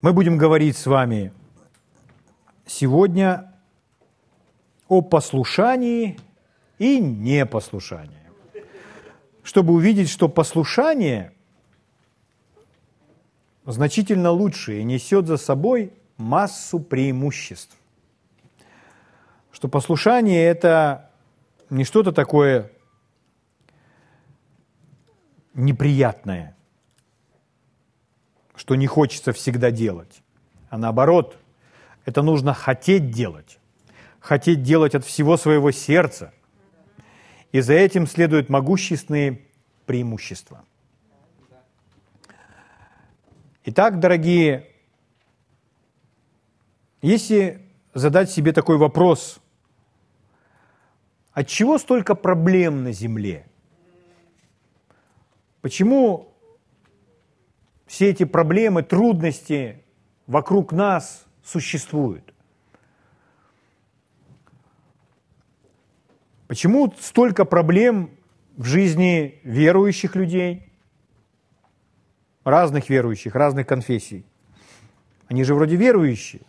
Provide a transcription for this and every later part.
Мы будем говорить с вами сегодня о послушании и непослушании. Чтобы увидеть, что послушание значительно лучше и несет за собой массу преимуществ. Что послушание – это не что-то такое неприятное – что не хочется всегда делать, а наоборот, это нужно хотеть делать, хотеть делать от всего своего сердца. И за этим следуют могущественные преимущества. Итак, дорогие, если задать себе такой вопрос, от чего столько проблем на Земле? Почему все эти проблемы, трудности вокруг нас существуют. Почему столько проблем в жизни верующих людей, разных верующих, разных конфессий? Они же вроде верующие.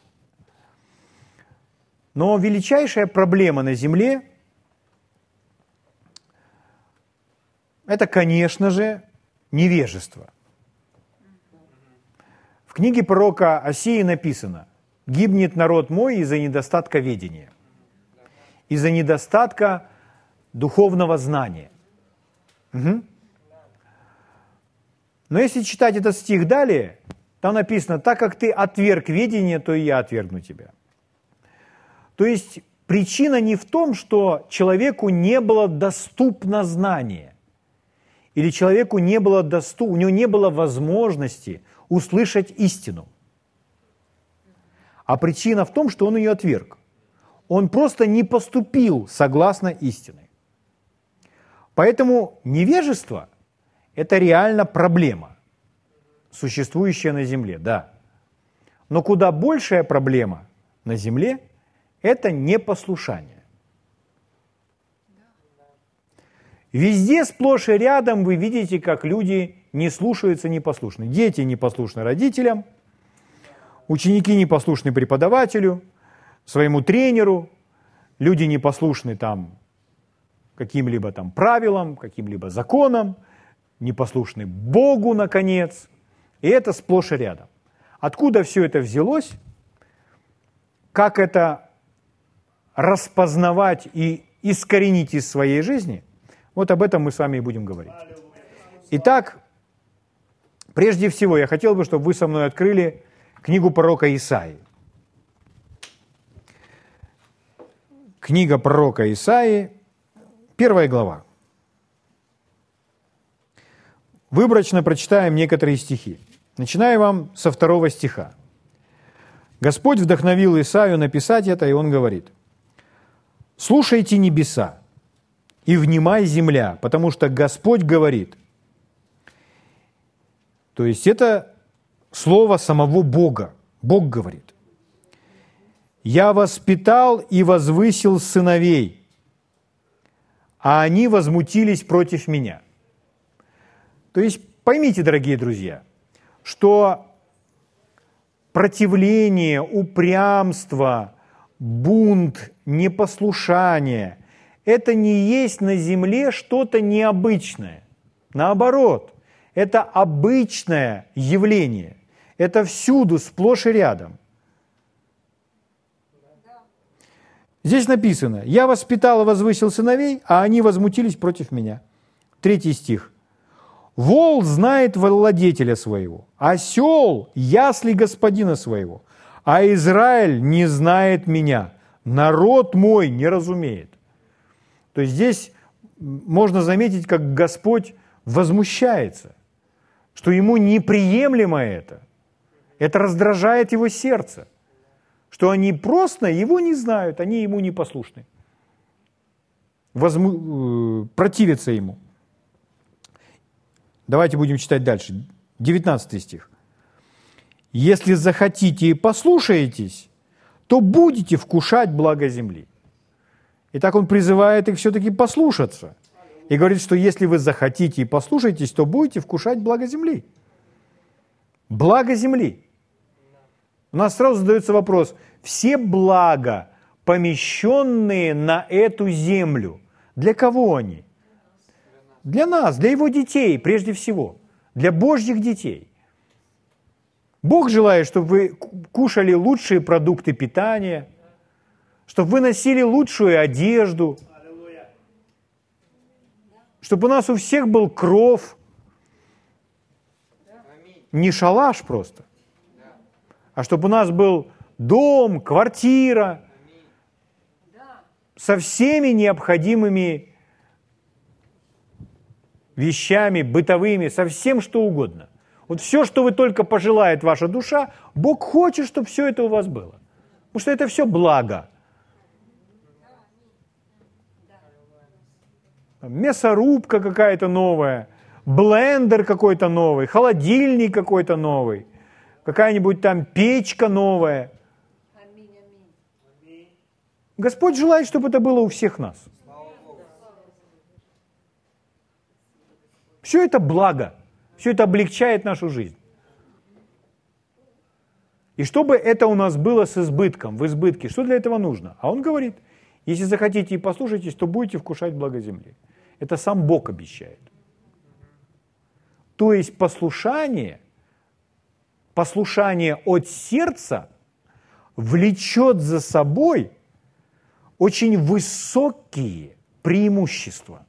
Но величайшая проблема на земле – это, конечно же, невежество – в книге пророка Осии написано, «Гибнет народ мой из-за недостатка ведения, из-за недостатка духовного знания». Угу. Но если читать этот стих далее, там написано, «Так как ты отверг ведение, то и я отвергну тебя». То есть причина не в том, что человеку не было доступно знание, или человеку не было доступ, у него не было возможности услышать истину. А причина в том, что он ее отверг. Он просто не поступил согласно истине. Поэтому невежество – это реально проблема, существующая на Земле, да. Но куда большая проблема на Земле – это непослушание. Везде сплошь и рядом вы видите, как люди не слушаются, непослушны. Дети непослушны родителям, ученики непослушны преподавателю, своему тренеру, люди непослушны там каким-либо там правилам, каким-либо законам, непослушны Богу, наконец. И это сплошь и рядом. Откуда все это взялось? Как это распознавать и искоренить из своей жизни? Вот об этом мы с вами и будем говорить. Итак, Прежде всего, я хотел бы, чтобы вы со мной открыли книгу пророка Исаии. Книга пророка Исаии, первая глава. Выборочно прочитаем некоторые стихи. Начинаю вам со второго стиха. Господь вдохновил Исаию написать это, и он говорит, «Слушайте небеса и внимай земля, потому что Господь говорит, то есть это слово самого Бога. Бог говорит. «Я воспитал и возвысил сыновей, а они возмутились против меня». То есть поймите, дорогие друзья, что противление, упрямство, бунт, непослушание – это не есть на земле что-то необычное. Наоборот – это обычное явление. Это всюду, сплошь и рядом. Здесь написано, «Я воспитал и возвысил сыновей, а они возмутились против меня». Третий стих. «Вол знает владетеля своего, осел – ясли господина своего, а Израиль не знает меня, народ мой не разумеет». То есть здесь можно заметить, как Господь возмущается что ему неприемлемо это. Это раздражает его сердце, что они просто его не знают, они ему не послушны. Возму... Э, противятся ему. Давайте будем читать дальше. 19 стих. «Если захотите и послушаетесь, то будете вкушать благо земли». Итак, он призывает их все-таки послушаться – и говорит, что если вы захотите и послушаетесь, то будете вкушать благо земли. Благо земли. У нас сразу задается вопрос, все блага, помещенные на эту землю, для кого они? Для нас, для его детей прежде всего, для Божьих детей. Бог желает, чтобы вы кушали лучшие продукты питания, чтобы вы носили лучшую одежду, чтобы у нас у всех был кров, не шалаш просто, а чтобы у нас был дом, квартира со всеми необходимыми вещами, бытовыми, со всем что угодно. Вот все, что вы только пожелает ваша душа, Бог хочет, чтобы все это у вас было. Потому что это все благо. Мясорубка какая-то новая, блендер какой-то новый, холодильник какой-то новый, какая-нибудь там печка новая. Господь желает, чтобы это было у всех нас. Все это благо, все это облегчает нашу жизнь. И чтобы это у нас было с избытком, в избытке, что для этого нужно? А он говорит, если захотите и послушаетесь, то будете вкушать благо земли. Это сам Бог обещает. То есть послушание, послушание от сердца влечет за собой очень высокие преимущества.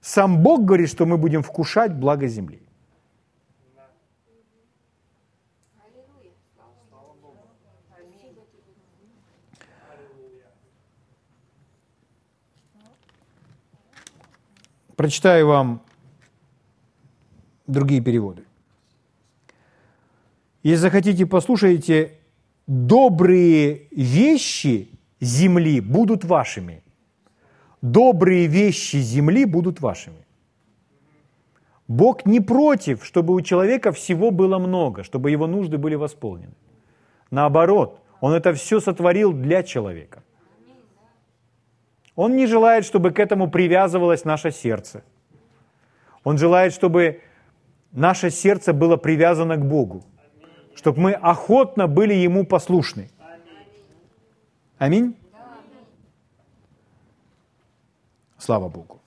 Сам Бог говорит, что мы будем вкушать благо земли. Прочитаю вам другие переводы. Если захотите, послушайте, добрые вещи земли будут вашими добрые вещи земли будут вашими. Бог не против, чтобы у человека всего было много, чтобы его нужды были восполнены. Наоборот, Он это все сотворил для человека. Он не желает, чтобы к этому привязывалось наше сердце. Он желает, чтобы наше сердце было привязано к Богу, чтобы мы охотно были Ему послушны. Аминь. Слава Богу.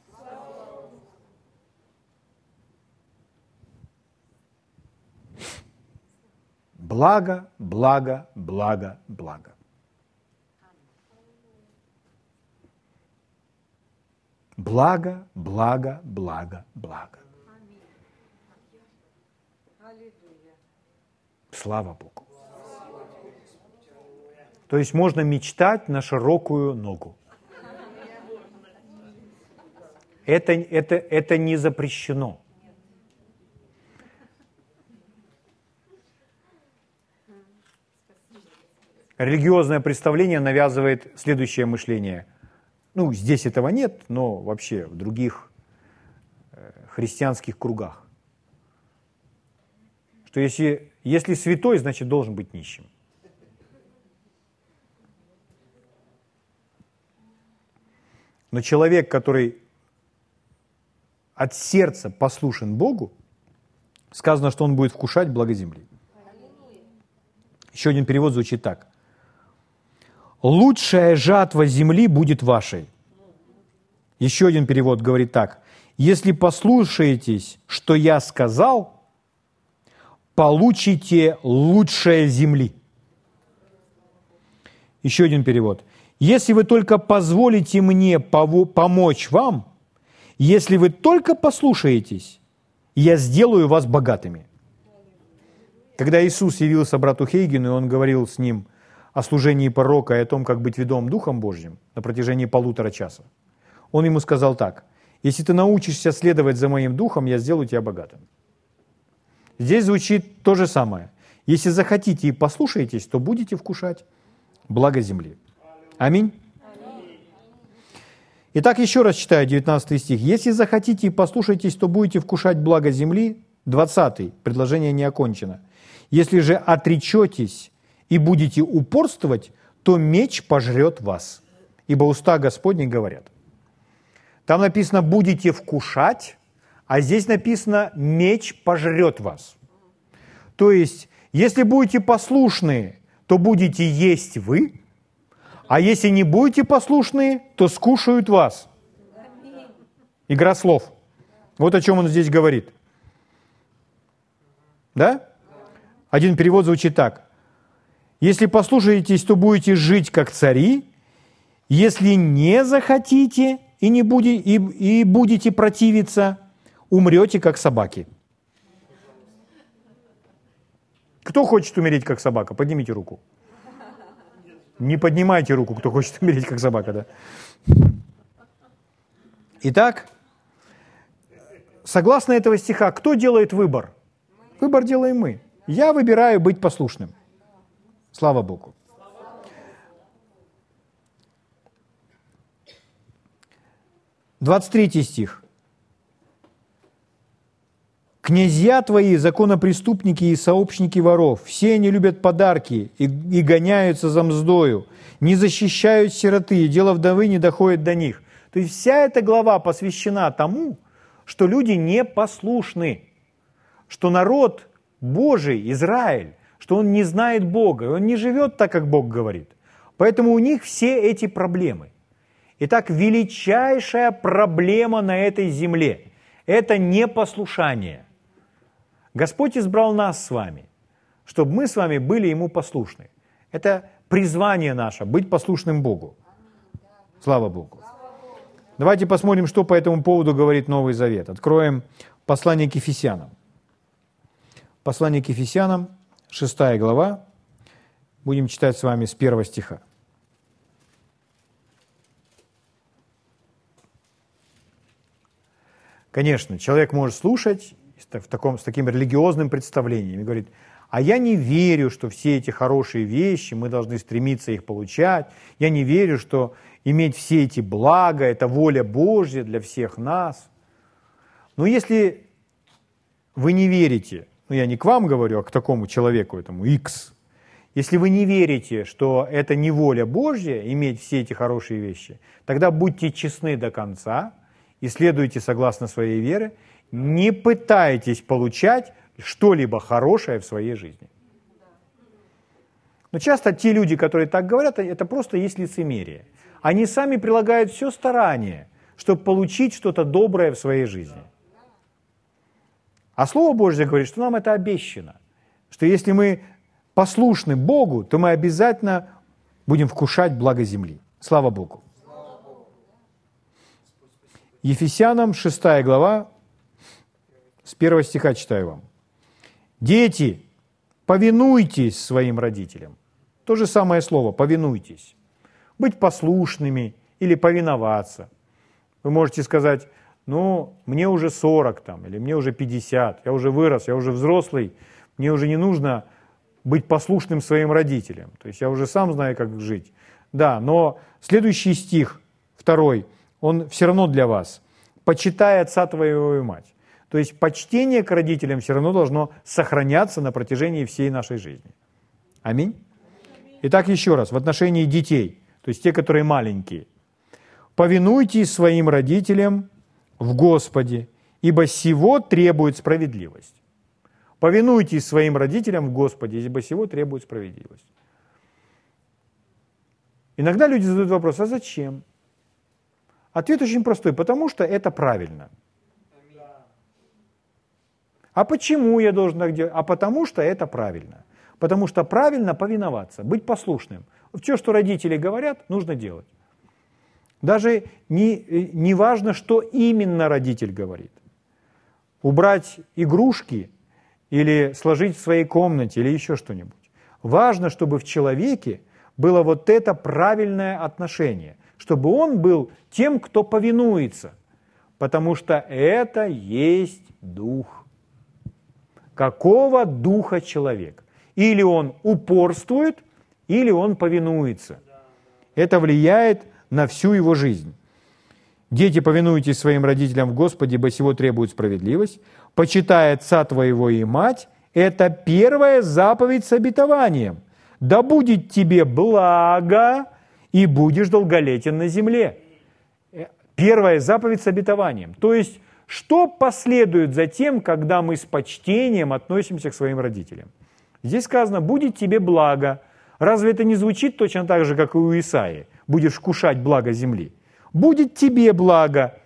Благо, благо, благо, благо. Благо, благо, благо, благо. Слава Богу. То есть можно мечтать на широкую ногу. Это, это, это не запрещено. Религиозное представление навязывает следующее мышление. Ну, здесь этого нет, но вообще в других э, христианских кругах. Что если, если святой, значит должен быть нищим. Но человек, который от сердца послушен Богу, сказано, что он будет вкушать благо земли. Еще один перевод звучит так. «Лучшая жатва земли будет вашей». Еще один перевод говорит так. «Если послушаетесь, что я сказал, получите лучшее земли». Еще один перевод. «Если вы только позволите мне помочь вам, если вы только послушаетесь, я сделаю вас богатыми. Когда Иисус явился брату Хейгену, и он говорил с ним о служении порока и о том, как быть ведом Духом Божьим на протяжении полутора часа, он ему сказал так, «Если ты научишься следовать за моим Духом, я сделаю тебя богатым». Здесь звучит то же самое. Если захотите и послушаетесь, то будете вкушать благо земли. Аминь. Итак, еще раз читаю 19 стих. «Если захотите и послушаетесь, то будете вкушать благо земли». 20 предложение не окончено. «Если же отречетесь и будете упорствовать, то меч пожрет вас, ибо уста Господни говорят». Там написано «будете вкушать», а здесь написано «меч пожрет вас». То есть, Если будете послушны, то будете есть вы, а если не будете послушны, то скушают вас. Игра слов. Вот о чем он здесь говорит. Да? Один перевод звучит так. Если послушаетесь, то будете жить как цари. Если не захотите и, не будете, и, и будете противиться, умрете как собаки. Кто хочет умереть как собака? Поднимите руку. Не поднимайте руку, кто хочет умереть как собака, да? Итак, согласно этого стиха, кто делает выбор? Выбор делаем мы. Я выбираю быть послушным. Слава Богу. Двадцать третий стих. Князья твои, законопреступники и сообщники воров, все они любят подарки и, и гоняются за мздою, не защищают сироты, и дело вдовы не доходит до них. То есть вся эта глава посвящена тому, что люди непослушны, что народ Божий, Израиль, что он не знает Бога, он не живет так, как Бог говорит. Поэтому у них все эти проблемы. Итак, величайшая проблема на этой земле – это непослушание. Господь избрал нас с вами, чтобы мы с вами были Ему послушны. Это призвание наше – быть послушным Богу. Слава Богу. Давайте посмотрим, что по этому поводу говорит Новый Завет. Откроем послание к Ефесянам. Послание к Ефесянам, 6 глава. Будем читать с вами с первого стиха. Конечно, человек может слушать в таком, с таким религиозным представлением и говорит, а я не верю, что все эти хорошие вещи, мы должны стремиться их получать. Я не верю, что иметь все эти блага – это воля Божья для всех нас. Но если вы не верите, ну я не к вам говорю, а к такому человеку, этому X, если вы не верите, что это не воля Божья, иметь все эти хорошие вещи, тогда будьте честны до конца, исследуйте согласно своей вере, не пытайтесь получать что-либо хорошее в своей жизни. Но часто те люди, которые так говорят, это просто есть лицемерие. Они сами прилагают все старание, чтобы получить что-то доброе в своей жизни. А Слово Божье говорит, что нам это обещано. Что если мы послушны Богу, то мы обязательно будем вкушать благо земли. Слава Богу. Ефесянам 6 глава, с первого стиха читаю вам. Дети, повинуйтесь своим родителям. То же самое слово «повинуйтесь». Быть послушными или повиноваться. Вы можете сказать, ну, мне уже 40 там, или мне уже 50, я уже вырос, я уже взрослый, мне уже не нужно быть послушным своим родителям. То есть я уже сам знаю, как жить. Да, но следующий стих, второй, он все равно для вас. «Почитай отца твоего и мать». То есть почтение к родителям все равно должно сохраняться на протяжении всей нашей жизни. Аминь. Итак, еще раз, в отношении детей, то есть те, которые маленькие. Повинуйтесь своим родителям в Господе, ибо сего требует справедливость. Повинуйтесь своим родителям в Господе, ибо сего требует справедливость. Иногда люди задают вопрос, а зачем? Ответ очень простой, потому что это правильно. А почему я должен так делать? А потому что это правильно. Потому что правильно повиноваться, быть послушным. Все, что родители говорят, нужно делать. Даже не, э, не важно, что именно родитель говорит. Убрать игрушки или сложить в своей комнате или еще что-нибудь. Важно, чтобы в человеке было вот это правильное отношение, чтобы он был тем, кто повинуется, потому что это есть дух. Какого духа человек? Или он упорствует, или он повинуется. Это влияет на всю его жизнь. Дети, повинуйтесь своим родителям в Господе, ибо сего требует справедливость. Почитай отца твоего и мать. Это первая заповедь с обетованием. Да будет тебе благо, и будешь долголетен на земле. Первая заповедь с обетованием. То есть, что последует за тем, когда мы с почтением относимся к своим родителям? Здесь сказано, будет тебе благо. Разве это не звучит точно так же, как и у Исаии? Будешь вкушать благо земли. Будет тебе благо.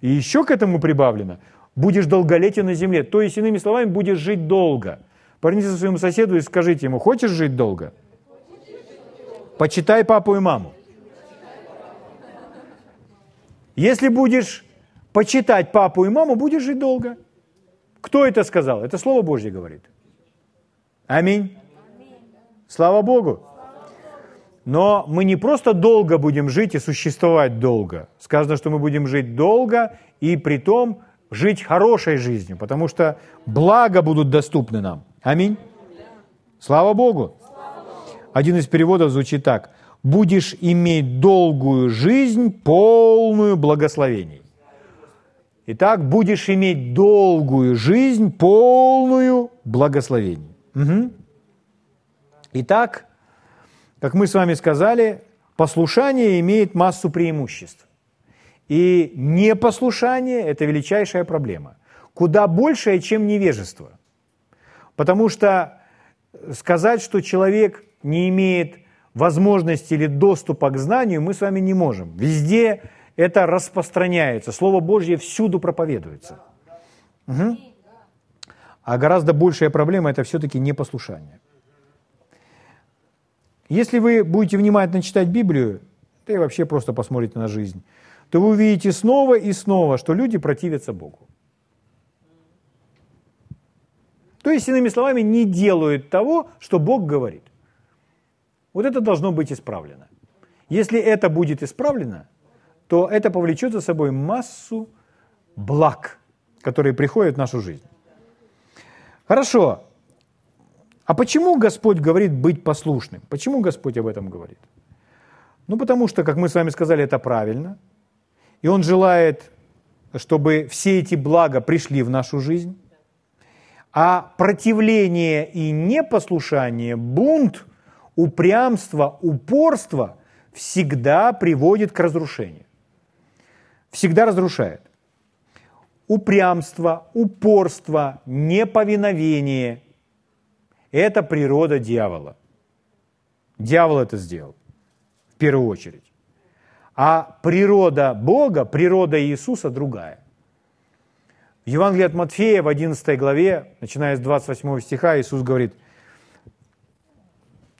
И еще к этому прибавлено, будешь долголетен на земле. То есть, иными словами, будешь жить долго. Повернитесь к своему соседу и скажите ему, хочешь жить долго? Почитай папу и маму. Если будешь почитать папу и маму, будешь жить долго. Кто это сказал? Это Слово Божье говорит. Аминь. Слава Богу. Но мы не просто долго будем жить и существовать долго. Сказано, что мы будем жить долго и при том жить хорошей жизнью, потому что блага будут доступны нам. Аминь. Слава Богу. Один из переводов звучит так. «Будешь иметь долгую жизнь, полную благословений». Итак, будешь иметь долгую жизнь, полную благословений. Угу. Итак, как мы с вами сказали, послушание имеет массу преимуществ. И непослушание – это величайшая проблема. Куда большая, чем невежество. Потому что сказать, что человек не имеет возможности или доступа к знанию, мы с вами не можем. Везде это распространяется. Слово Божье всюду проповедуется. Угу. А гораздо большая проблема – это все-таки непослушание. Если вы будете внимательно читать Библию, да и вообще просто посмотрите на жизнь, то вы увидите снова и снова, что люди противятся Богу. То есть, иными словами, не делают того, что Бог говорит. Вот это должно быть исправлено. Если это будет исправлено, то это повлечет за собой массу благ, которые приходят в нашу жизнь. Хорошо. А почему Господь говорит быть послушным? Почему Господь об этом говорит? Ну, потому что, как мы с вами сказали, это правильно. И Он желает, чтобы все эти блага пришли в нашу жизнь. А противление и непослушание, бунт, упрямство, упорство всегда приводит к разрушению. Всегда разрушает упрямство, упорство, неповиновение – это природа дьявола. Дьявол это сделал в первую очередь. А природа Бога, природа Иисуса другая. В Евангелии от Матфея в 11 главе, начиная с 28 стиха, Иисус говорит,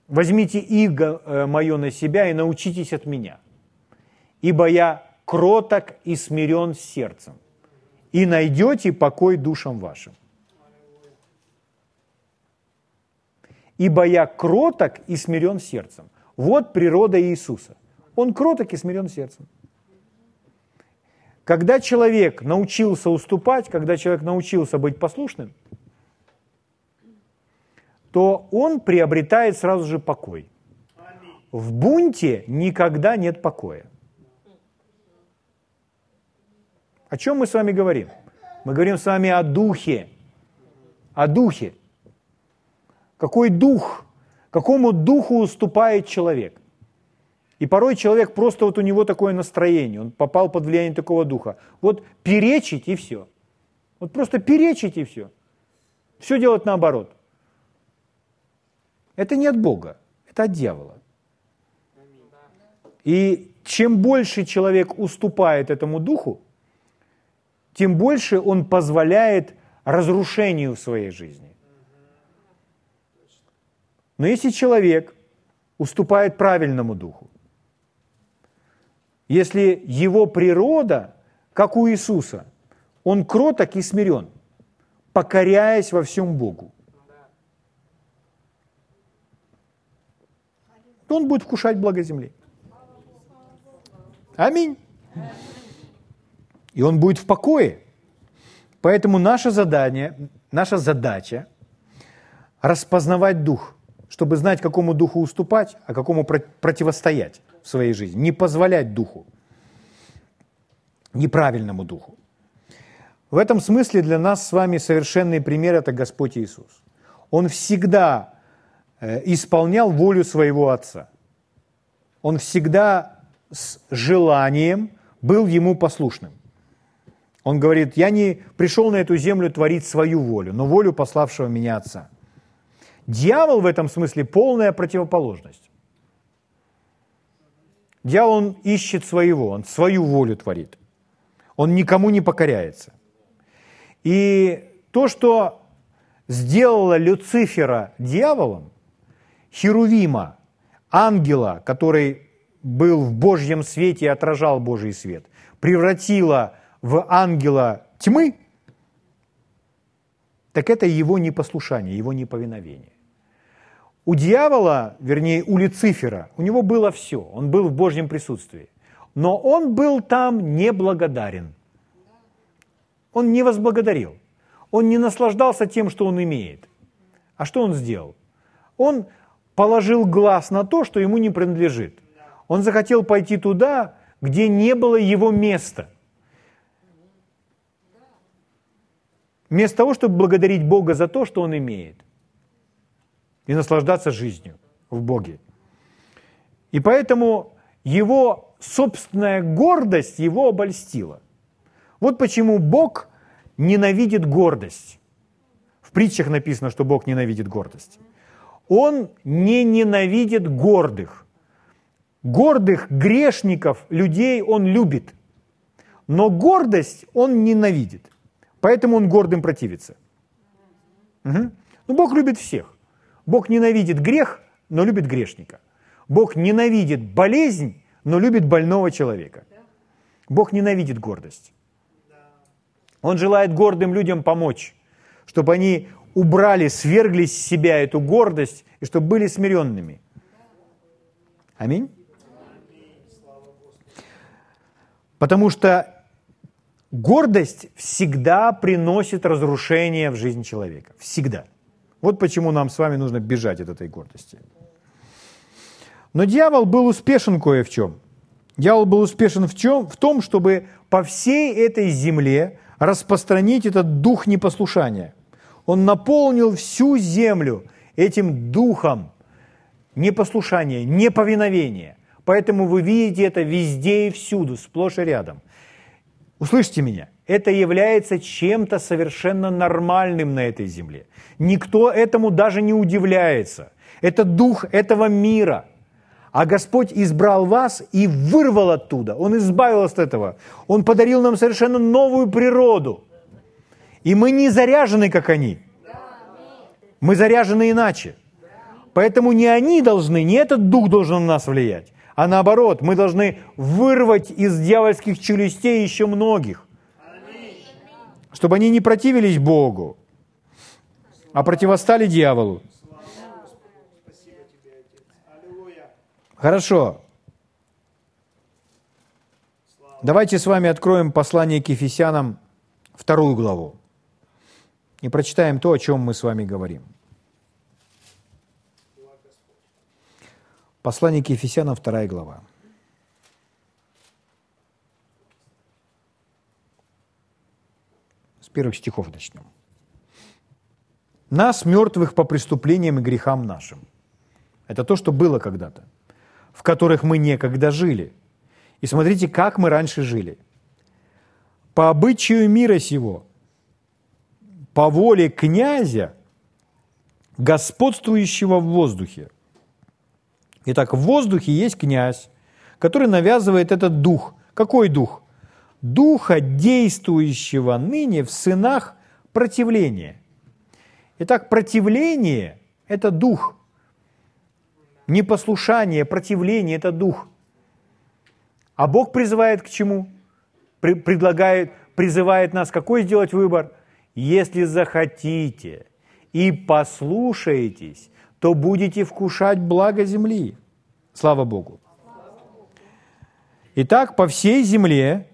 «Возьмите иго э, мое на себя и научитесь от меня, ибо я кроток и смирен сердцем, и найдете покой душам вашим. Ибо я кроток и смирен сердцем. Вот природа Иисуса. Он кроток и смирен сердцем. Когда человек научился уступать, когда человек научился быть послушным, то он приобретает сразу же покой. В бунте никогда нет покоя. О чем мы с вами говорим? Мы говорим с вами о духе. О духе. Какой дух? Какому духу уступает человек? И порой человек просто вот у него такое настроение, он попал под влияние такого духа. Вот перечить и все. Вот просто перечить и все. Все делать наоборот. Это не от Бога, это от дьявола. И чем больше человек уступает этому духу, тем больше он позволяет разрушению в своей жизни. Но если человек уступает правильному духу, если его природа, как у Иисуса, он кроток и смирен, покоряясь во всем Богу, то он будет вкушать благо земли. Аминь и он будет в покое. Поэтому наше задание, наша задача – распознавать дух, чтобы знать, какому духу уступать, а какому противостоять в своей жизни. Не позволять духу, неправильному духу. В этом смысле для нас с вами совершенный пример – это Господь Иисус. Он всегда э, исполнял волю своего Отца. Он всегда с желанием был ему послушным. Он говорит, я не пришел на эту землю творить свою волю, но волю пославшего меня Отца. Дьявол в этом смысле полная противоположность. Дьявол, он ищет своего, он свою волю творит. Он никому не покоряется. И то, что сделало Люцифера дьяволом, Херувима, ангела, который был в Божьем свете и отражал Божий свет, превратила в ангела тьмы, так это его непослушание, его неповиновение. У дьявола, вернее, у Люцифера, у него было все, он был в Божьем присутствии. Но он был там неблагодарен. Он не возблагодарил. Он не наслаждался тем, что он имеет. А что он сделал? Он положил глаз на то, что ему не принадлежит. Он захотел пойти туда, где не было его места. Вместо того, чтобы благодарить Бога за то, что он имеет, и наслаждаться жизнью в Боге. И поэтому его собственная гордость его обольстила. Вот почему Бог ненавидит гордость. В притчах написано, что Бог ненавидит гордость. Он не ненавидит гордых. Гордых, грешников, людей он любит. Но гордость он ненавидит. Поэтому он гордым противится. Угу. Ну, Бог любит всех. Бог ненавидит грех, но любит грешника. Бог ненавидит болезнь, но любит больного человека. Бог ненавидит гордость. Он желает гордым людям помочь, чтобы они убрали, свергли с себя эту гордость и чтобы были смиренными. Аминь. Потому что гордость всегда приносит разрушение в жизнь человека. Всегда. Вот почему нам с вами нужно бежать от этой гордости. Но дьявол был успешен кое в чем. Дьявол был успешен в, чем? в том, чтобы по всей этой земле распространить этот дух непослушания. Он наполнил всю землю этим духом непослушания, неповиновения. Поэтому вы видите это везде и всюду, сплошь и рядом. Услышьте меня, это является чем-то совершенно нормальным на этой земле. Никто этому даже не удивляется. Это дух этого мира. А Господь избрал вас и вырвал оттуда. Он избавил вас от этого. Он подарил нам совершенно новую природу. И мы не заряжены, как они. Мы заряжены иначе. Поэтому не они должны, не этот дух должен на нас влиять, а наоборот, мы должны вырвать из дьявольских челюстей еще многих, чтобы они не противились Богу, а противостали дьяволу. Хорошо. Давайте с вами откроем послание к Ефесянам, вторую главу, и прочитаем то, о чем мы с вами говорим. Послание к Ефесянам, вторая глава. Первых стихов начнем. Нас, мертвых по преступлениям и грехам нашим. Это то, что было когда-то, в которых мы некогда жили. И смотрите, как мы раньше жили. По обычаю мира сего, по воле князя, господствующего в воздухе, Итак, в воздухе есть князь, который навязывает этот дух. Какой дух? Духа, действующего ныне в сынах противления. Итак, противление – это дух. Непослушание, противление – это дух. А Бог призывает к чему? Предлагает, призывает нас какой сделать выбор? Если захотите и послушаетесь, то будете вкушать благо земли. Слава Богу. Итак, по всей земле,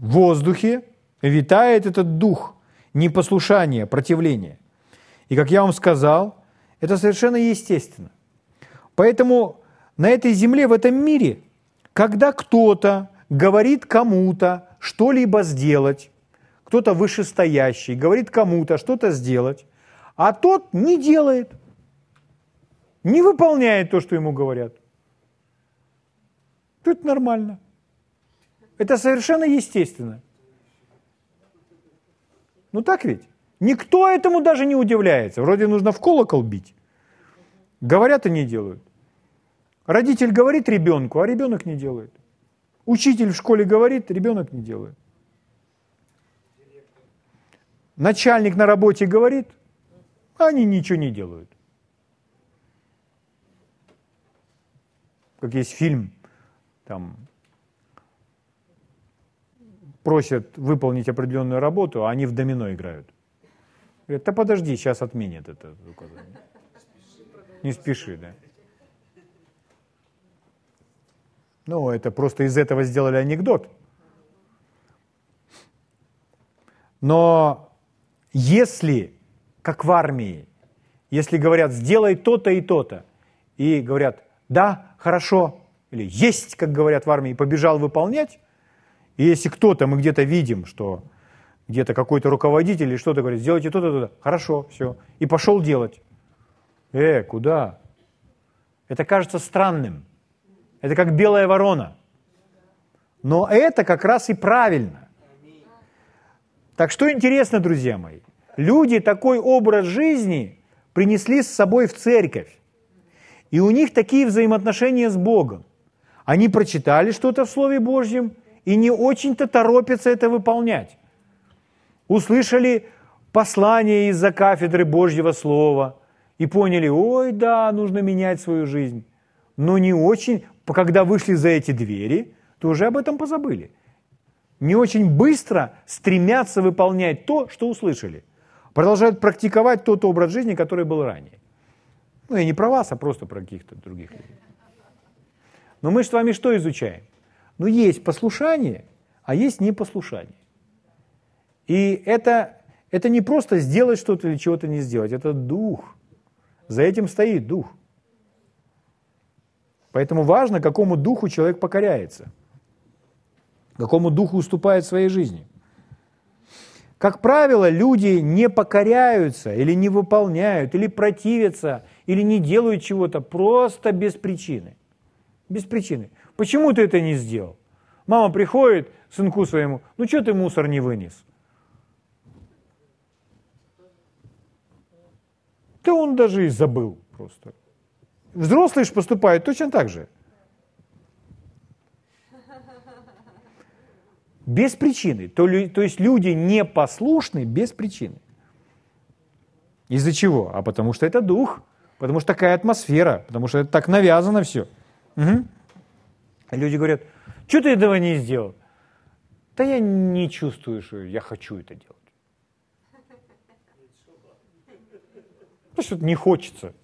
в воздухе витает этот дух непослушания, противления. И, как я вам сказал, это совершенно естественно. Поэтому на этой земле, в этом мире, когда кто-то говорит кому-то что-либо сделать, кто-то вышестоящий говорит кому-то что-то сделать, а тот не делает, не выполняет то, что ему говорят. Тут нормально. Это совершенно естественно. Ну так ведь? Никто этому даже не удивляется. Вроде нужно в колокол бить. Говорят и не делают. Родитель говорит ребенку, а ребенок не делает. Учитель в школе говорит, ребенок не делает. Начальник на работе говорит, а они ничего не делают. Как есть фильм, там просят выполнить определенную работу, а они в домино играют. Говорят, да подожди, сейчас отменят это указание. Не спеши, да. Ну, это просто из этого сделали анекдот. Но если, как в армии, если говорят, сделай то-то и то-то, и говорят, да, хорошо, или есть, как говорят в армии, побежал выполнять, и если кто-то, мы где-то видим, что где-то какой-то руководитель или что-то говорит, сделайте то-то, то-то, хорошо, все, и пошел делать. Э, куда? Это кажется странным. Это как белая ворона. Но это как раз и правильно. Так что интересно, друзья мои, люди такой образ жизни принесли с собой в церковь. И у них такие взаимоотношения с Богом. Они прочитали что-то в Слове Божьем и не очень-то торопятся это выполнять. Услышали послание из-за кафедры Божьего Слова и поняли, ой, да, нужно менять свою жизнь. Но не очень, когда вышли за эти двери, то уже об этом позабыли. Не очень быстро стремятся выполнять то, что услышали. Продолжают практиковать тот образ жизни, который был ранее. Ну, я не про вас, а просто про каких-то других людей. Но мы с вами что изучаем? Ну, есть послушание, а есть непослушание. И это, это не просто сделать что-то или чего-то не сделать, это дух. За этим стоит дух. Поэтому важно, какому духу человек покоряется, какому духу уступает своей жизни. Как правило, люди не покоряются или не выполняют, или противятся, или не делают чего-то просто без причины. Без причины. Почему ты это не сделал? Мама приходит сынку своему, ну что ты мусор не вынес? Да он даже и забыл просто. Взрослые же поступают точно так же. Без причины. То, то есть люди непослушны без причины. Из-за чего? А потому что это дух, потому что такая атмосфера, потому что это так навязано все. Угу. Люди говорят, что ты этого не сделал? Да я не чувствую, что я хочу это делать. Ну, что-то не хочется.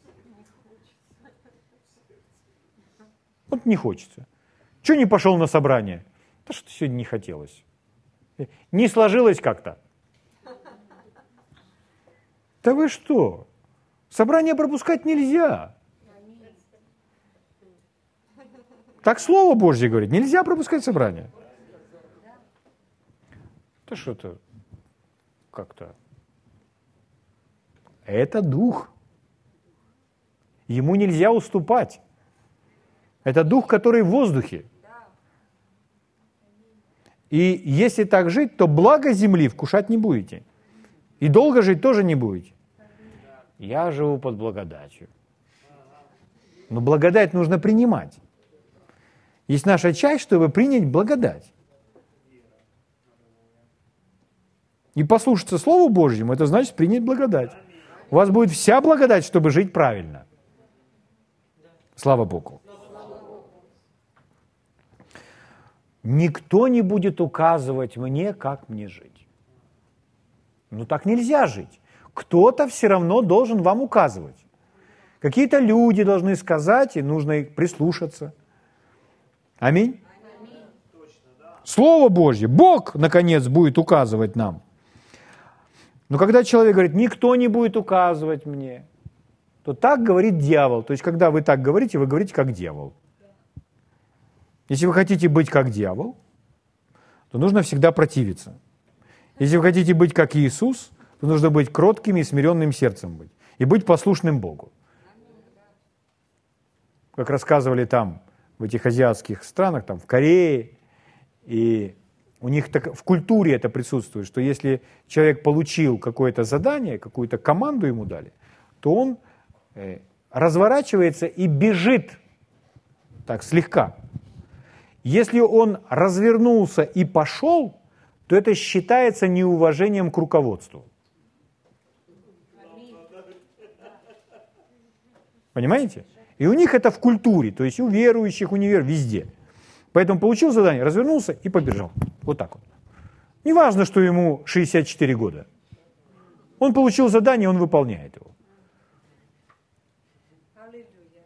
Вот не хочется. Чего не пошел на собрание? Да что сегодня не хотелось. Не сложилось как-то. Да вы что? Собрание пропускать нельзя. Так Слово Божье говорит, нельзя пропускать собрание. Да что-то как-то. Это дух. Ему нельзя уступать. Это дух, который в воздухе. И если так жить, то благо земли вкушать не будете. И долго жить тоже не будете. Я живу под благодатью. Но благодать нужно принимать. Есть наша часть, чтобы принять благодать. И послушаться Слову Божьему, это значит принять благодать. У вас будет вся благодать, чтобы жить правильно. Слава Богу. Никто не будет указывать мне, как мне жить. Ну так нельзя жить. Кто-то все равно должен вам указывать. Какие-то люди должны сказать, и нужно прислушаться. Аминь. Слово Божье, Бог, наконец, будет указывать нам. Но когда человек говорит, никто не будет указывать мне, то так говорит дьявол. То есть, когда вы так говорите, вы говорите как дьявол. Если вы хотите быть как дьявол, то нужно всегда противиться. Если вы хотите быть как Иисус, то нужно быть кротким и смиренным сердцем быть. И быть послушным Богу. Как рассказывали там, в этих азиатских странах, там в Корее, и У них так, в культуре это присутствует, что если человек получил какое-то задание, какую-то команду ему дали, то он э, разворачивается и бежит так слегка. Если он развернулся и пошел, то это считается неуважением к руководству. Понимаете? И у них это в культуре, то есть у верующих, у невер, везде. Поэтому получил задание, развернулся и побежал. Вот так вот. Неважно, что ему 64 года. Он получил задание, он выполняет его.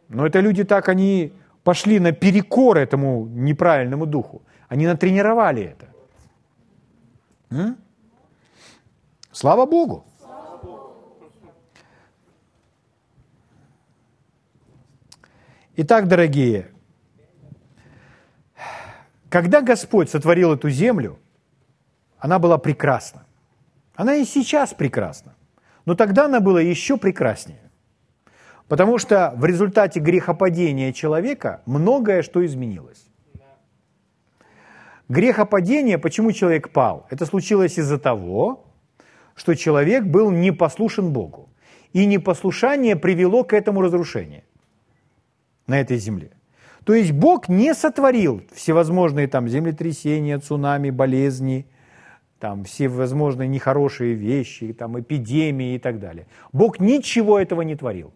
Но это люди так, они пошли на перекор этому неправильному духу. Они натренировали это. М? Слава Богу. Итак, дорогие, когда Господь сотворил эту землю, она была прекрасна. Она и сейчас прекрасна. Но тогда она была еще прекраснее. Потому что в результате грехопадения человека многое что изменилось. Грехопадение, почему человек пал? Это случилось из-за того, что человек был непослушен Богу. И непослушание привело к этому разрушению на этой земле. То есть Бог не сотворил всевозможные там землетрясения, цунами, болезни, там всевозможные нехорошие вещи, там эпидемии и так далее. Бог ничего этого не творил.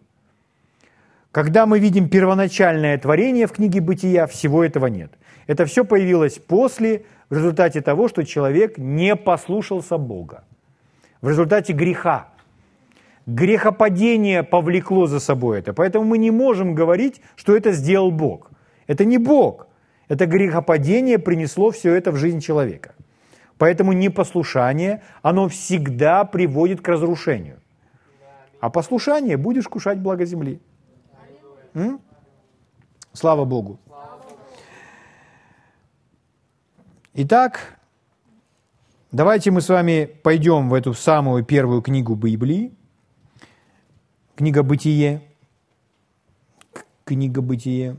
Когда мы видим первоначальное творение в книге «Бытия», всего этого нет. Это все появилось после, в результате того, что человек не послушался Бога. В результате греха. Грехопадение повлекло за собой это. Поэтому мы не можем говорить, что это сделал Бог. Это не Бог. Это грехопадение принесло все это в жизнь человека. Поэтому непослушание, оно всегда приводит к разрушению. А послушание будешь кушать благо земли. М? Слава Богу. Итак, давайте мы с вами пойдем в эту самую первую книгу Библии, книга Бытие, книга Бытие,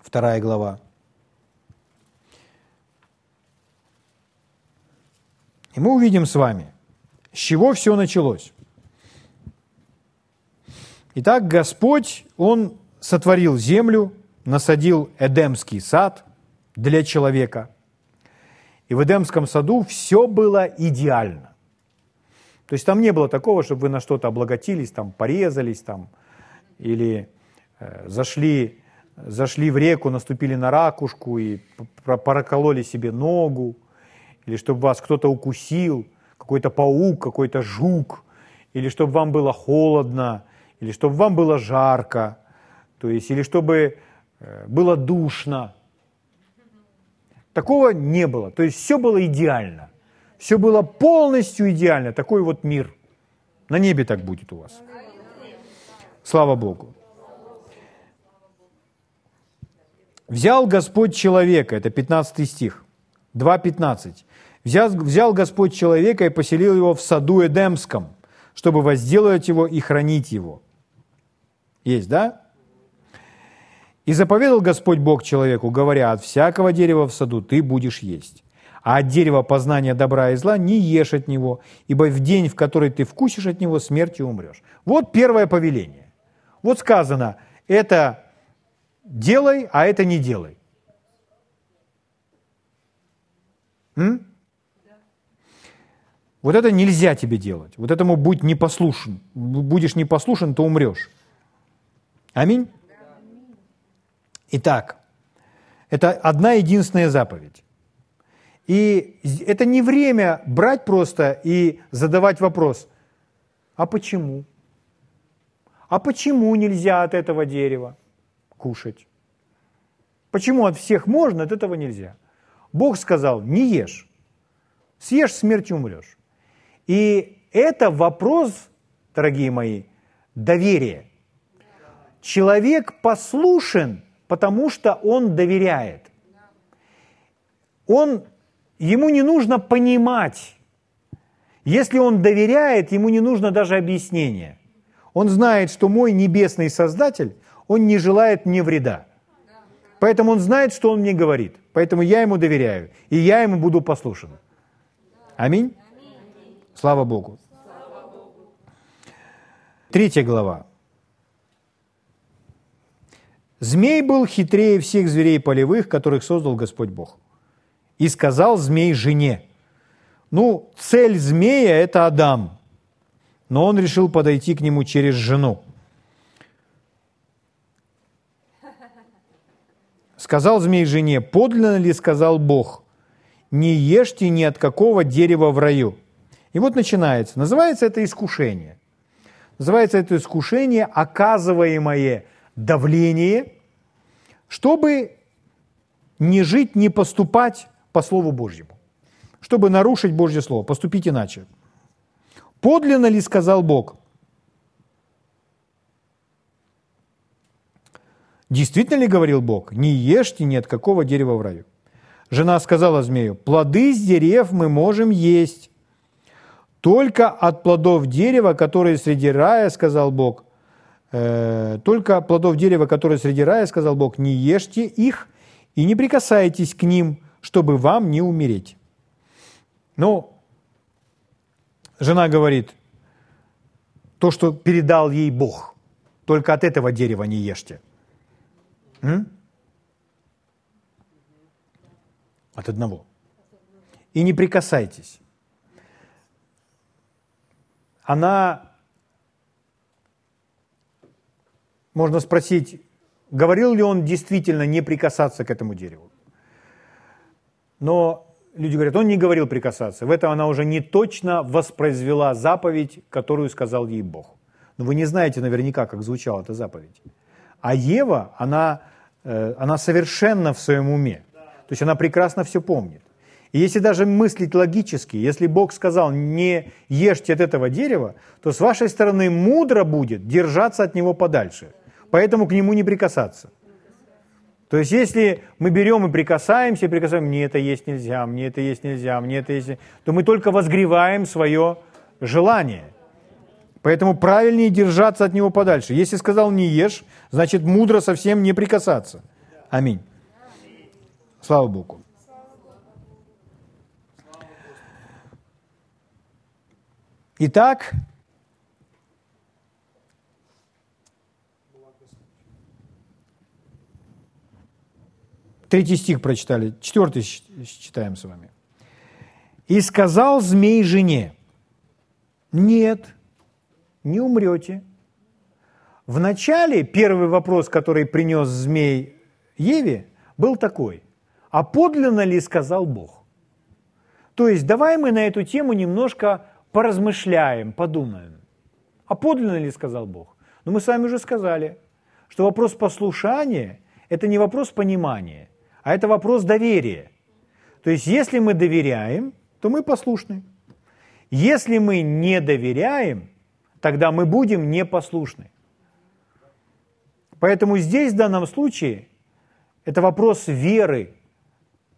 вторая глава. И мы увидим с вами, с чего все началось. Итак, Господь, Он сотворил землю, насадил Эдемский сад для человека. И в Эдемском саду все было идеально. То есть там не было такого, чтобы вы на что-то облаготились, там порезались, там, или э, зашли, зашли в реку, наступили на ракушку и прокололи себе ногу, или чтобы вас кто-то укусил, какой-то паук, какой-то жук, или чтобы вам было холодно, или чтобы вам было жарко, то есть, или чтобы э, было душно. Такого не было. То есть все было идеально. Все было полностью идеально. Такой вот мир. На небе так будет у вас. Слава Богу. Взял Господь человека, это 15 стих, 2.15. Взял, взял Господь человека и поселил его в саду Эдемском, чтобы возделывать его и хранить его. Есть, да? И заповедал Господь Бог человеку, говоря, от всякого дерева в саду ты будешь есть. А от дерева познания добра и зла не ешь от него, ибо в день, в который ты вкусишь от него, смертью умрешь. Вот первое повеление. Вот сказано, это делай, а это не делай. М? Вот это нельзя тебе делать. Вот этому будь непослушен. Будешь непослушен, то умрешь. Аминь? Итак, это одна единственная заповедь. И это не время брать просто и задавать вопрос, а почему? А почему нельзя от этого дерева кушать? Почему от всех можно, от этого нельзя? Бог сказал, не ешь. Съешь, смертью умрешь. И это вопрос, дорогие мои, доверия. Человек послушен, потому что он доверяет. Он, ему не нужно понимать. Если он доверяет, ему не нужно даже объяснения. Он знает, что мой небесный Создатель, он не желает мне вреда. Поэтому он знает, что он мне говорит. Поэтому я ему доверяю. И я ему буду послушен. Аминь. Слава Богу. Третья глава. Змей был хитрее всех зверей полевых, которых создал Господь Бог. И сказал змей жене. Ну, цель змея – это Адам. Но он решил подойти к нему через жену. Сказал змей жене, подлинно ли сказал Бог, не ешьте ни от какого дерева в раю. И вот начинается. Называется это искушение. Называется это искушение, оказываемое давление, чтобы не жить, не поступать по Слову Божьему. Чтобы нарушить Божье Слово, поступить иначе. Подлинно ли сказал Бог? Действительно ли говорил Бог, не ешьте ни от какого дерева в раю? Жена сказала змею, плоды с дерев мы можем есть, только от плодов дерева, которые среди рая, сказал Бог, э, только плодов дерева, которые среди рая, сказал Бог, не ешьте их и не прикасайтесь к ним, чтобы вам не умереть. Ну, жена говорит, то, что передал ей Бог, только от этого дерева не ешьте. М? От одного. И не прикасайтесь. Она, можно спросить, говорил ли он действительно не прикасаться к этому дереву. Но люди говорят, он не говорил прикасаться. В этом она уже не точно воспроизвела заповедь, которую сказал ей Бог. Но вы не знаете наверняка, как звучала эта заповедь. А Ева, она, э, она совершенно в своем уме. То есть она прекрасно все помнит. И если даже мыслить логически, если Бог сказал, не ешьте от этого дерева, то с вашей стороны мудро будет держаться от него подальше. Поэтому к нему не прикасаться. То есть если мы берем и прикасаемся, и прикасаем, мне это есть нельзя, мне это есть нельзя, мне это есть, то мы только возгреваем свое желание. Поэтому правильнее держаться от него подальше. Если сказал не ешь, значит мудро совсем не прикасаться. Аминь. Слава Богу. Итак, третий стих прочитали, четвертый читаем с вами. «И сказал змей жене, нет, не умрете». Вначале первый вопрос, который принес змей Еве, был такой, а подлинно ли сказал Бог? То есть давай мы на эту тему немножко поразмышляем, подумаем. А подлинно ли сказал Бог? Но мы с вами уже сказали, что вопрос послушания – это не вопрос понимания, а это вопрос доверия. То есть если мы доверяем, то мы послушны. Если мы не доверяем, тогда мы будем непослушны. Поэтому здесь в данном случае это вопрос веры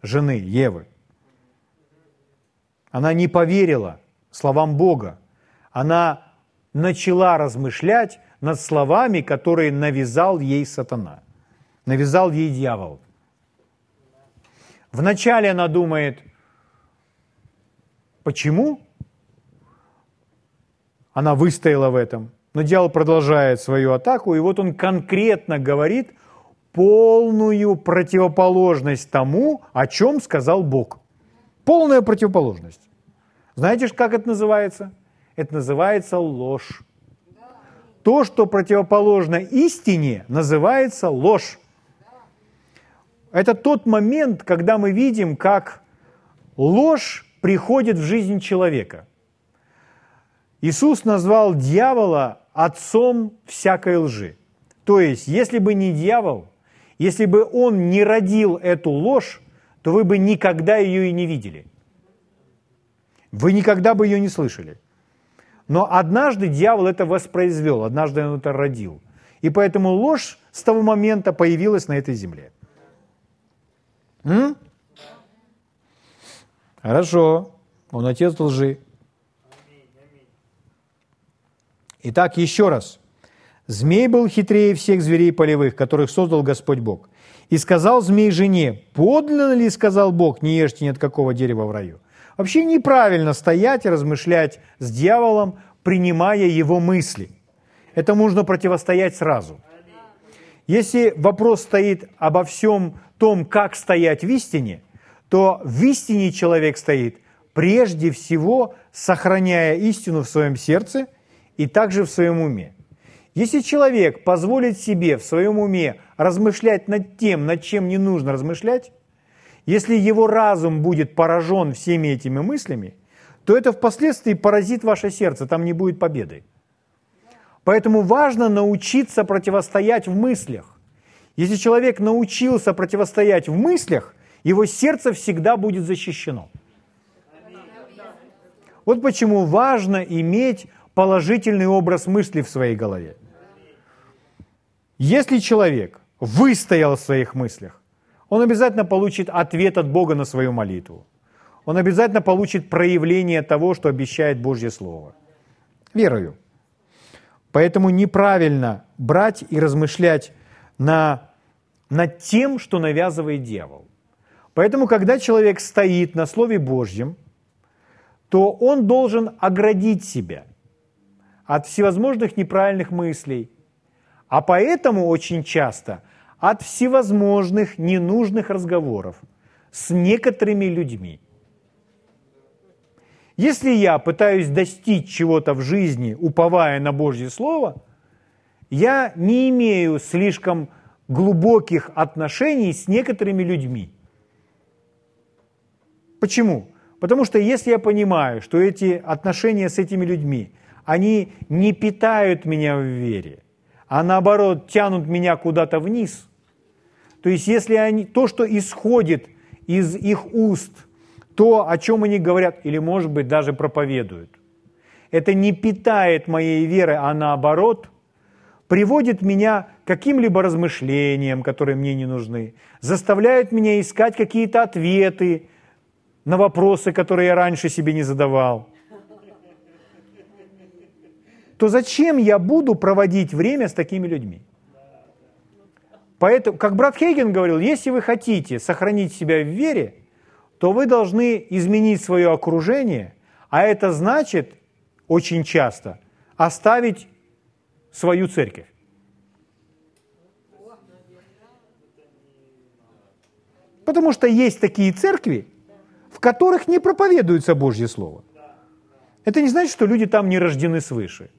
жены Евы. Она не поверила словам Бога. Она начала размышлять над словами, которые навязал ей сатана, навязал ей дьявол. Вначале она думает, почему? Она выстояла в этом. Но дьявол продолжает свою атаку, и вот он конкретно говорит полную противоположность тому, о чем сказал Бог. Полная противоположность. Знаете, как это называется? Это называется ложь. То, что противоположно истине, называется ложь. Это тот момент, когда мы видим, как ложь приходит в жизнь человека. Иисус назвал дьявола отцом всякой лжи. То есть, если бы не дьявол, если бы он не родил эту ложь, то вы бы никогда ее и не видели. Вы никогда бы ее не слышали. Но однажды дьявол это воспроизвел, однажды он это родил. И поэтому ложь с того момента появилась на этой земле. М? Хорошо. Он отец лжи. Итак, еще раз. Змей был хитрее всех зверей полевых, которых создал Господь Бог. И сказал змей жене, подлинно ли, сказал Бог, не ешьте ни от какого дерева в раю. Вообще неправильно стоять и размышлять с дьяволом, принимая его мысли. Это нужно противостоять сразу. Если вопрос стоит обо всем том, как стоять в истине, то в истине человек стоит прежде всего, сохраняя истину в своем сердце и также в своем уме. Если человек позволит себе в своем уме размышлять над тем, над чем не нужно размышлять, если его разум будет поражен всеми этими мыслями, то это впоследствии поразит ваше сердце, там не будет победы. Поэтому важно научиться противостоять в мыслях. Если человек научился противостоять в мыслях, его сердце всегда будет защищено. Вот почему важно иметь положительный образ мысли в своей голове. Если человек выстоял в своих мыслях, он обязательно получит ответ от Бога на свою молитву. Он обязательно получит проявление того, что обещает Божье Слово. Верую. Поэтому неправильно брать и размышлять на, над тем, что навязывает дьявол. Поэтому, когда человек стоит на Слове Божьем, то он должен оградить себя от всевозможных неправильных мыслей, а поэтому очень часто от всевозможных ненужных разговоров с некоторыми людьми. Если я пытаюсь достичь чего-то в жизни, уповая на Божье Слово, я не имею слишком глубоких отношений с некоторыми людьми. Почему? Потому что если я понимаю, что эти отношения с этими людьми, они не питают меня в вере, а наоборот тянут меня куда-то вниз, то есть если они, то, что исходит из их уст, то, о чем они говорят, или, может быть, даже проповедуют, это не питает моей веры, а наоборот приводит меня к каким-либо размышлениям, которые мне не нужны, заставляет меня искать какие-то ответы, на вопросы, которые я раньше себе не задавал, то зачем я буду проводить время с такими людьми? Поэтому, как брат Хейген говорил, если вы хотите сохранить себя в вере, то вы должны изменить свое окружение, а это значит очень часто оставить свою церковь. Потому что есть такие церкви, в которых не проповедуется Божье Слово. Это не значит, что люди там не рождены свыше.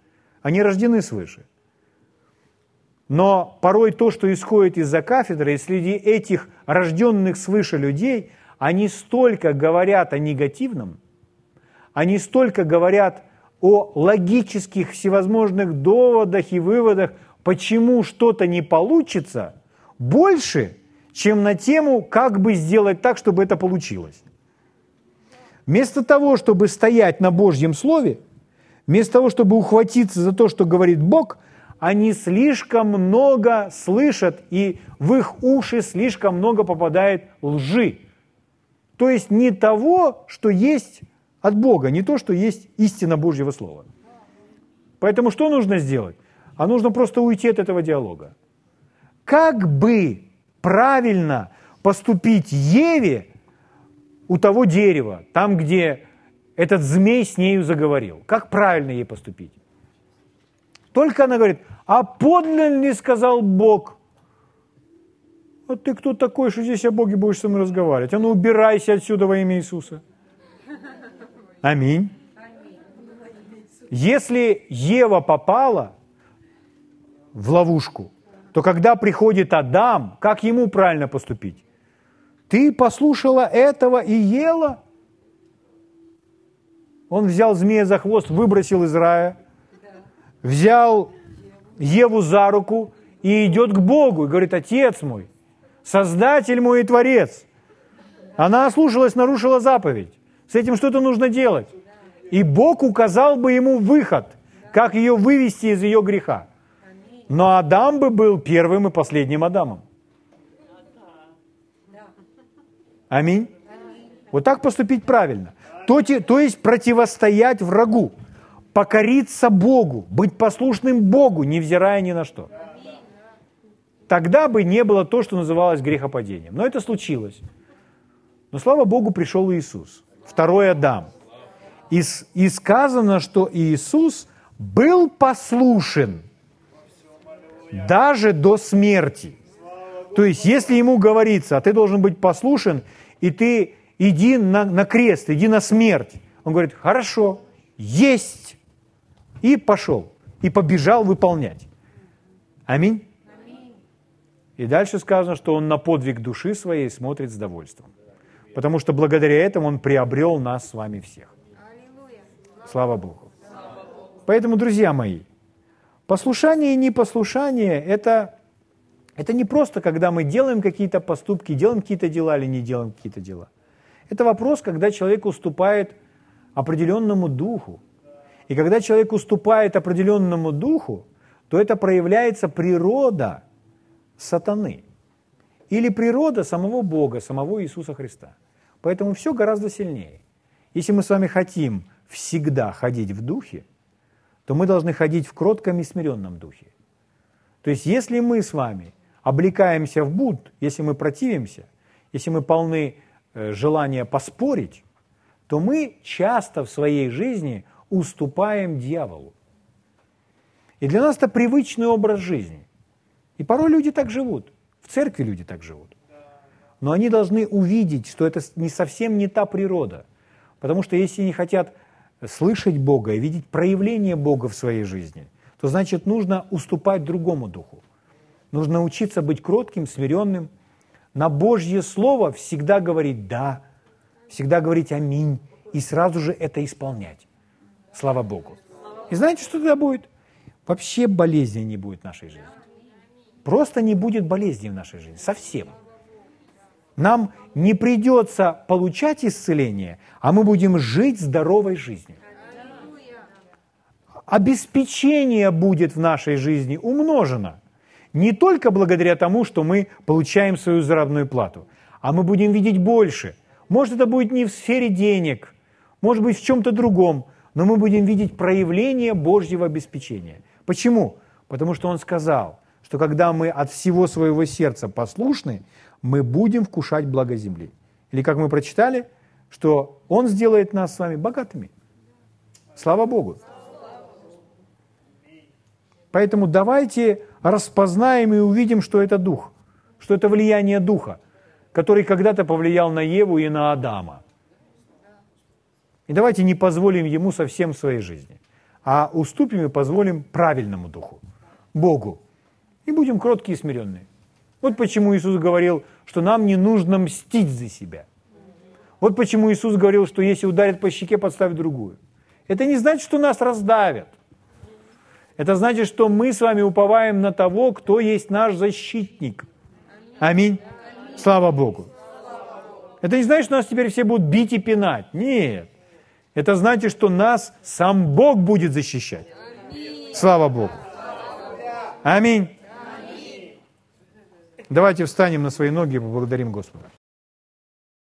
Они рождены свыше. Но порой то, что исходит из-за кафедры, и среди этих рожденных свыше людей, они столько говорят о негативном, они столько говорят о логических всевозможных доводах и выводах, почему что-то не получится, больше, чем на тему, как бы сделать так, чтобы это получилось. Вместо того, чтобы стоять на Божьем Слове, вместо того, чтобы ухватиться за то, что говорит Бог, они слишком много слышат, и в их уши слишком много попадает лжи. То есть не того, что есть от Бога, не то, что есть истина Божьего Слова. Поэтому что нужно сделать? А нужно просто уйти от этого диалога. Как бы правильно поступить Еве, у того дерева, там, где этот змей с нею заговорил. Как правильно ей поступить? Только она говорит, а подлинно ли сказал Бог? А ты кто такой, что здесь о Боге будешь со мной разговаривать? А ну убирайся отсюда во имя Иисуса. Аминь. Если Ева попала в ловушку, то когда приходит Адам, как ему правильно поступить? Ты послушала этого и ела? Он взял змея за хвост, выбросил из рая, взял Еву за руку и идет к Богу и говорит, Отец мой, Создатель мой и Творец. Она ослушалась, нарушила заповедь. С этим что-то нужно делать. И Бог указал бы ему выход, как ее вывести из ее греха. Но Адам бы был первым и последним Адамом. Аминь. Вот так поступить правильно. То, то есть противостоять врагу. покориться Богу, быть послушным Богу, невзирая ни на что. Тогда бы не было то, что называлось грехопадением. Но это случилось. Но слава Богу, пришел Иисус, второй Адам. И, и сказано, что Иисус был послушен даже до смерти. То есть, если ему говорится, а ты должен быть послушен, и ты иди на, на крест, иди на смерть. Он говорит, хорошо, есть. И пошел, и побежал выполнять. Аминь. И дальше сказано, что он на подвиг души своей смотрит с довольством. Потому что благодаря этому он приобрел нас с вами всех. Слава Богу. Поэтому, друзья мои, послушание и непослушание – это, это не просто, когда мы делаем какие-то поступки, делаем какие-то дела или не делаем какие-то дела. Это вопрос, когда человек уступает определенному духу. И когда человек уступает определенному духу, то это проявляется природа сатаны или природа самого Бога, самого Иисуса Христа. Поэтому все гораздо сильнее. Если мы с вами хотим всегда ходить в духе, то мы должны ходить в кротком и смиренном духе. То есть если мы с вами облекаемся в буд, если мы противимся, если мы полны э, желания поспорить, то мы часто в своей жизни уступаем дьяволу. И для нас это привычный образ жизни. И порой люди так живут. В церкви люди так живут. Но они должны увидеть, что это не совсем не та природа. Потому что если они хотят слышать Бога и видеть проявление Бога в своей жизни, то значит нужно уступать другому духу. Нужно учиться быть кротким, смиренным, на Божье Слово всегда говорить «да», всегда говорить «аминь» и сразу же это исполнять. Слава Богу. И знаете, что тогда будет? Вообще болезни не будет в нашей жизни. Просто не будет болезни в нашей жизни. Совсем. Нам не придется получать исцеление, а мы будем жить здоровой жизнью. Обеспечение будет в нашей жизни умножено. Не только благодаря тому, что мы получаем свою заработную плату, а мы будем видеть больше. Может, это будет не в сфере денег, может быть, в чем-то другом, но мы будем видеть проявление Божьего обеспечения. Почему? Потому что Он сказал, что когда мы от всего своего сердца послушны, мы будем вкушать благо земли. Или как мы прочитали, что Он сделает нас с вами богатыми. Слава Богу. Поэтому давайте распознаем и увидим, что это дух, что это влияние духа, который когда-то повлиял на Еву и на Адама. И давайте не позволим ему совсем в своей жизни, а уступим и позволим правильному духу, Богу. И будем кроткие и смиренные. Вот почему Иисус говорил, что нам не нужно мстить за себя. Вот почему Иисус говорил, что если ударят по щеке, подставь другую. Это не значит, что нас раздавят. Это значит, что мы с вами уповаем на того, кто есть наш защитник. Аминь. Слава Богу. Это не значит, что нас теперь все будут бить и пинать. Нет. Это значит, что нас сам Бог будет защищать. Слава Богу. Аминь. Давайте встанем на свои ноги и поблагодарим Господа.